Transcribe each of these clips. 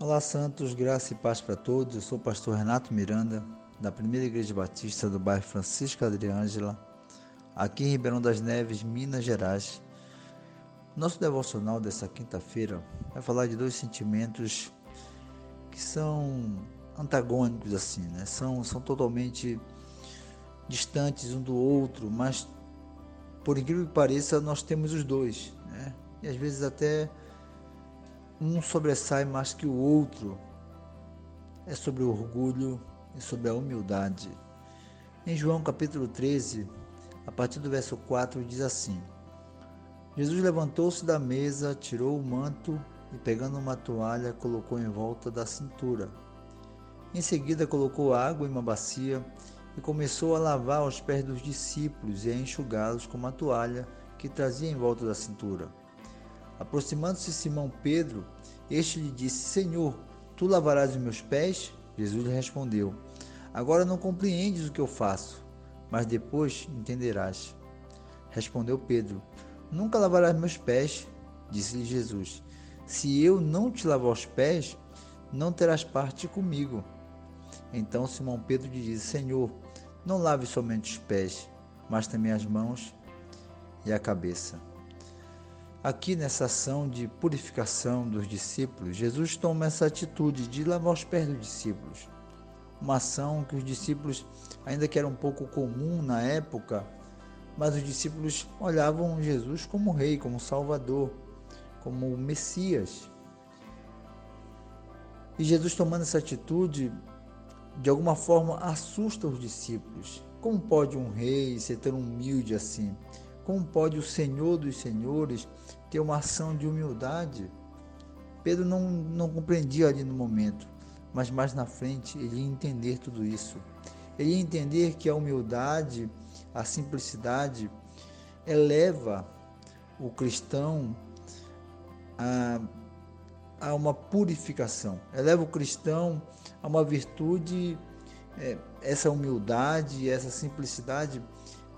Olá, Santos, graça e paz para todos. Eu sou o pastor Renato Miranda, da Primeira Igreja Batista do bairro Francisco Adriângela, aqui em Ribeirão das Neves, Minas Gerais. Nosso devocional dessa quinta-feira vai falar de dois sentimentos que são antagônicos, assim, né? São, são totalmente distantes um do outro, mas por incrível que pareça, nós temos os dois, né? E às vezes até um sobressai mais que o outro. É sobre o orgulho e sobre a humildade. Em João capítulo 13, a partir do verso 4, diz assim: Jesus levantou-se da mesa, tirou o manto e, pegando uma toalha, colocou em volta da cintura. Em seguida, colocou água em uma bacia e começou a lavar os pés dos discípulos e a enxugá-los com uma toalha que trazia em volta da cintura. Aproximando-se Simão Pedro, este lhe disse: Senhor, tu lavarás os meus pés? Jesus lhe respondeu: Agora não compreendes o que eu faço, mas depois entenderás. Respondeu Pedro: Nunca lavarás meus pés, disse-lhe Jesus. Se eu não te lavar os pés, não terás parte comigo. Então Simão Pedro lhe disse: Senhor, não lave somente os pés, mas também as mãos e a cabeça. Aqui nessa ação de purificação dos discípulos, Jesus toma essa atitude de lavar os pés dos discípulos. Uma ação que os discípulos, ainda que era um pouco comum na época, mas os discípulos olhavam Jesus como rei, como salvador, como Messias. E Jesus tomando essa atitude, de alguma forma assusta os discípulos. Como pode um rei ser tão humilde assim? Como pode o Senhor dos Senhores ter uma ação de humildade? Pedro não, não compreendia ali no momento, mas mais na frente ele ia entender tudo isso. Ele ia entender que a humildade, a simplicidade, eleva o cristão a, a uma purificação, eleva o cristão a uma virtude, é, essa humildade, essa simplicidade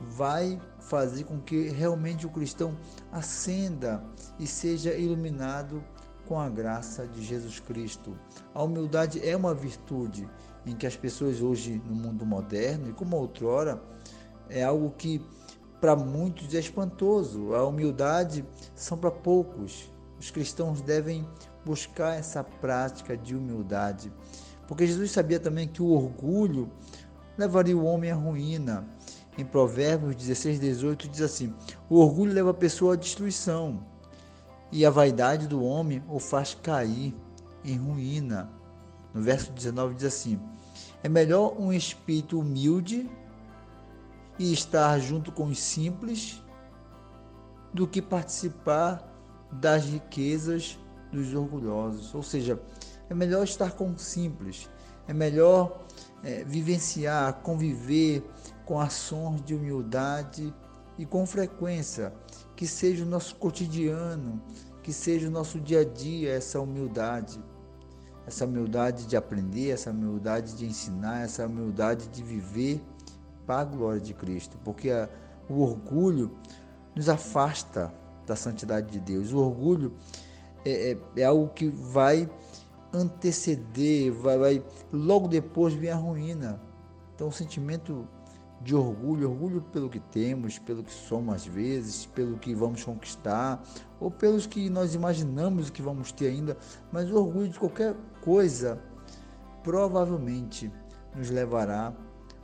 vai fazer com que realmente o cristão acenda e seja iluminado com a graça de Jesus Cristo. A humildade é uma virtude em que as pessoas hoje no mundo moderno e como outrora é algo que para muitos é espantoso. A humildade são para poucos. Os cristãos devem buscar essa prática de humildade, porque Jesus sabia também que o orgulho levaria o homem à ruína em Provérbios 16, 18, diz assim: O orgulho leva a pessoa à destruição, e a vaidade do homem o faz cair em ruína. No verso 19 diz assim: É melhor um espírito humilde e estar junto com os simples do que participar das riquezas dos orgulhosos. Ou seja, é melhor estar com os simples, é melhor é, vivenciar, conviver com ações de humildade e com frequência, que seja o nosso cotidiano, que seja o nosso dia a dia essa humildade. Essa humildade de aprender, essa humildade de ensinar, essa humildade de viver para a glória de Cristo, porque a, o orgulho nos afasta da santidade de Deus. O orgulho é, é, é algo que vai anteceder, vai, vai logo depois vir a ruína. Então, o sentimento de orgulho, orgulho pelo que temos, pelo que somos às vezes, pelo que vamos conquistar, ou pelos que nós imaginamos que vamos ter ainda, mas o orgulho de qualquer coisa provavelmente nos levará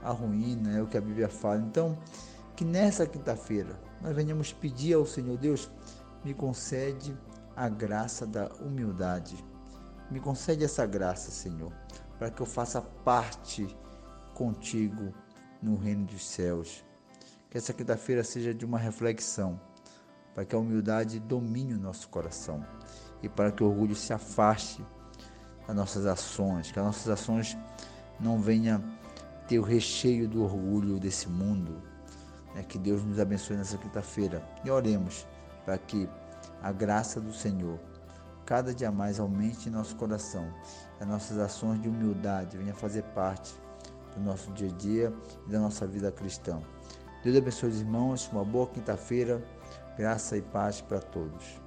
à ruína, é o que a Bíblia fala. Então, que nessa quinta-feira nós venhamos pedir ao Senhor Deus, me concede a graça da humildade. Me concede essa graça, Senhor, para que eu faça parte contigo no reino dos céus. Que essa quinta-feira seja de uma reflexão, para que a humildade domine o nosso coração e para que o orgulho se afaste das nossas ações, que as nossas ações não venham ter o recheio do orgulho desse mundo. É que Deus nos abençoe nessa quinta-feira e oremos para que a graça do Senhor cada dia mais aumente em nosso coração, as nossas ações de humildade venham fazer parte do nosso dia a dia e da nossa vida cristã. Deus abençoe os irmãos, uma boa quinta-feira, graça e paz para todos.